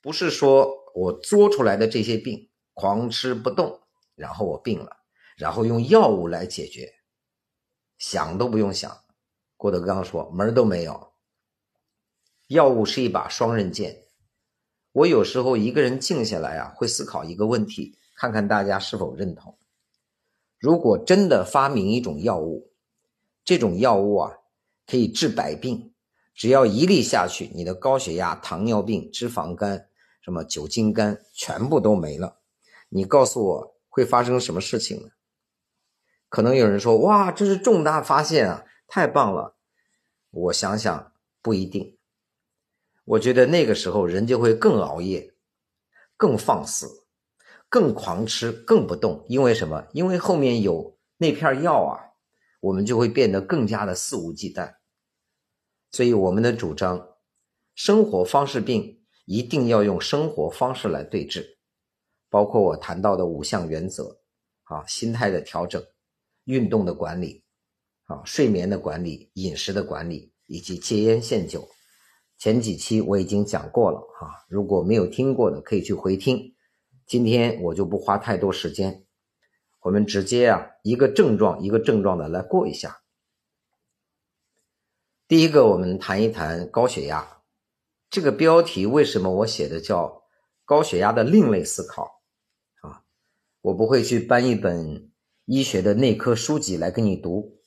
不是说我作出来的这些病狂吃不动，然后我病了，然后用药物来解决，想都不用想。郭德纲说门都没有。药物是一把双刃剑。我有时候一个人静下来啊，会思考一个问题，看看大家是否认同。如果真的发明一种药物，这种药物啊可以治百病，只要一粒下去，你的高血压、糖尿病、脂肪肝、什么酒精肝全部都没了。你告诉我会发生什么事情呢？可能有人说：“哇，这是重大发现啊，太棒了！”我想想，不一定。我觉得那个时候人就会更熬夜，更放肆，更狂吃，更不动。因为什么？因为后面有那片药啊，我们就会变得更加的肆无忌惮。所以我们的主张，生活方式病一定要用生活方式来对治，包括我谈到的五项原则啊，心态的调整，运动的管理，啊，睡眠的管理，饮食的管理，以及戒烟限酒。前几期我已经讲过了哈，如果没有听过的可以去回听。今天我就不花太多时间，我们直接啊一个症状一个症状的来过一下。第一个，我们谈一谈高血压。这个标题为什么我写的叫“高血压的另类思考”啊？我不会去搬一本医学的内科书籍来跟你读，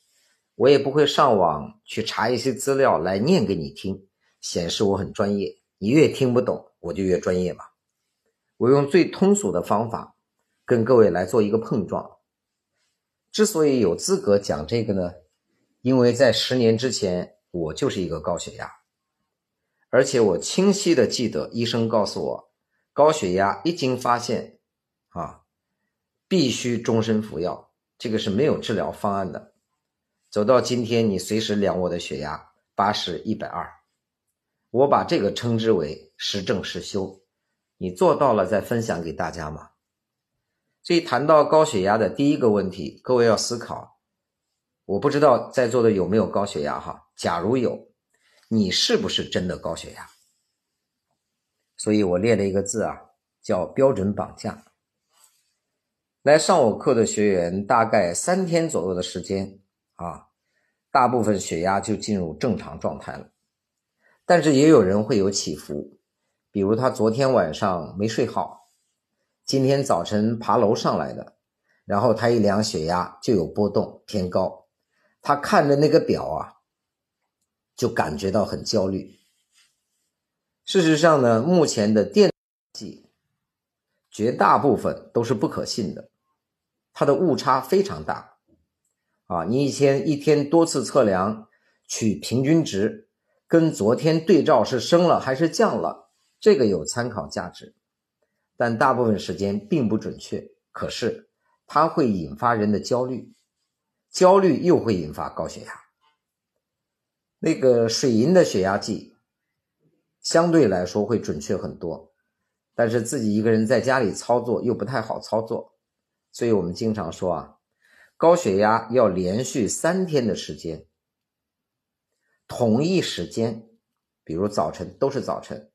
我也不会上网去查一些资料来念给你听。显示我很专业，你越听不懂，我就越专业嘛。我用最通俗的方法跟各位来做一个碰撞。之所以有资格讲这个呢，因为在十年之前我就是一个高血压，而且我清晰的记得医生告诉我，高血压一经发现啊，必须终身服药，这个是没有治疗方案的。走到今天，你随时量我的血压，八十一百二。我把这个称之为实证实修，你做到了再分享给大家嘛？所以谈到高血压的第一个问题，各位要思考，我不知道在座的有没有高血压哈？假如有，你是不是真的高血压？所以我列了一个字啊，叫标准绑架。来上我课的学员，大概三天左右的时间啊，大部分血压就进入正常状态了。但是也有人会有起伏，比如他昨天晚上没睡好，今天早晨爬楼上来的，然后他一量血压就有波动偏高，他看着那个表啊，就感觉到很焦虑。事实上呢，目前的电计绝大部分都是不可信的，它的误差非常大，啊，你以前一天多次测量取平均值。跟昨天对照是升了还是降了，这个有参考价值，但大部分时间并不准确。可是它会引发人的焦虑，焦虑又会引发高血压。那个水银的血压计相对来说会准确很多，但是自己一个人在家里操作又不太好操作，所以我们经常说啊，高血压要连续三天的时间。同一时间，比如早晨都是早晨，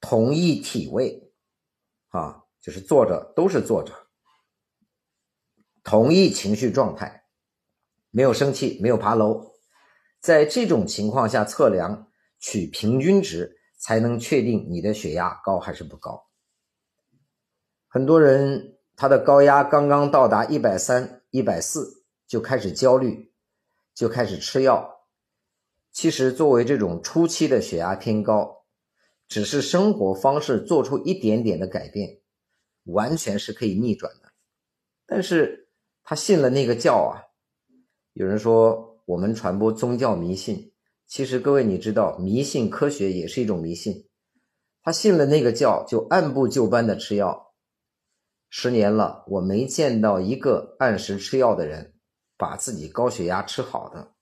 同一体位，啊，就是坐着都是坐着，同一情绪状态，没有生气，没有爬楼，在这种情况下测量取平均值，才能确定你的血压高还是不高。很多人他的高压刚刚到达一百三、一百四，就开始焦虑，就开始吃药。其实，作为这种初期的血压偏高，只是生活方式做出一点点的改变，完全是可以逆转的。但是他信了那个教啊。有人说我们传播宗教迷信，其实各位你知道，迷信科学也是一种迷信。他信了那个教，就按部就班的吃药。十年了，我没见到一个按时吃药的人把自己高血压吃好的。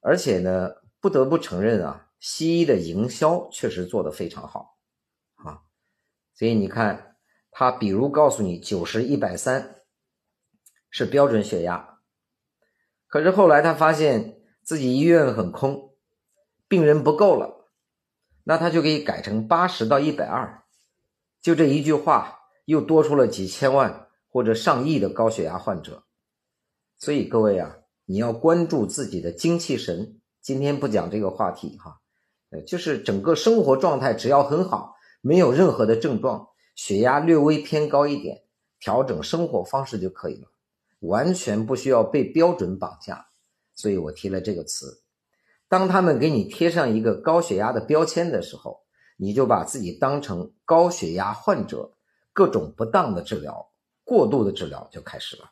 而且呢，不得不承认啊，西医的营销确实做得非常好，啊，所以你看，他比如告诉你九十一百三是标准血压，可是后来他发现自己医院很空，病人不够了，那他就可以改成八十到一百二，就这一句话，又多出了几千万或者上亿的高血压患者。所以各位啊，你要关注自己的精气神。今天不讲这个话题哈，呃，就是整个生活状态只要很好，没有任何的症状，血压略微偏高一点，调整生活方式就可以了，完全不需要被标准绑架。所以我提了这个词。当他们给你贴上一个高血压的标签的时候，你就把自己当成高血压患者，各种不当的治疗、过度的治疗就开始了。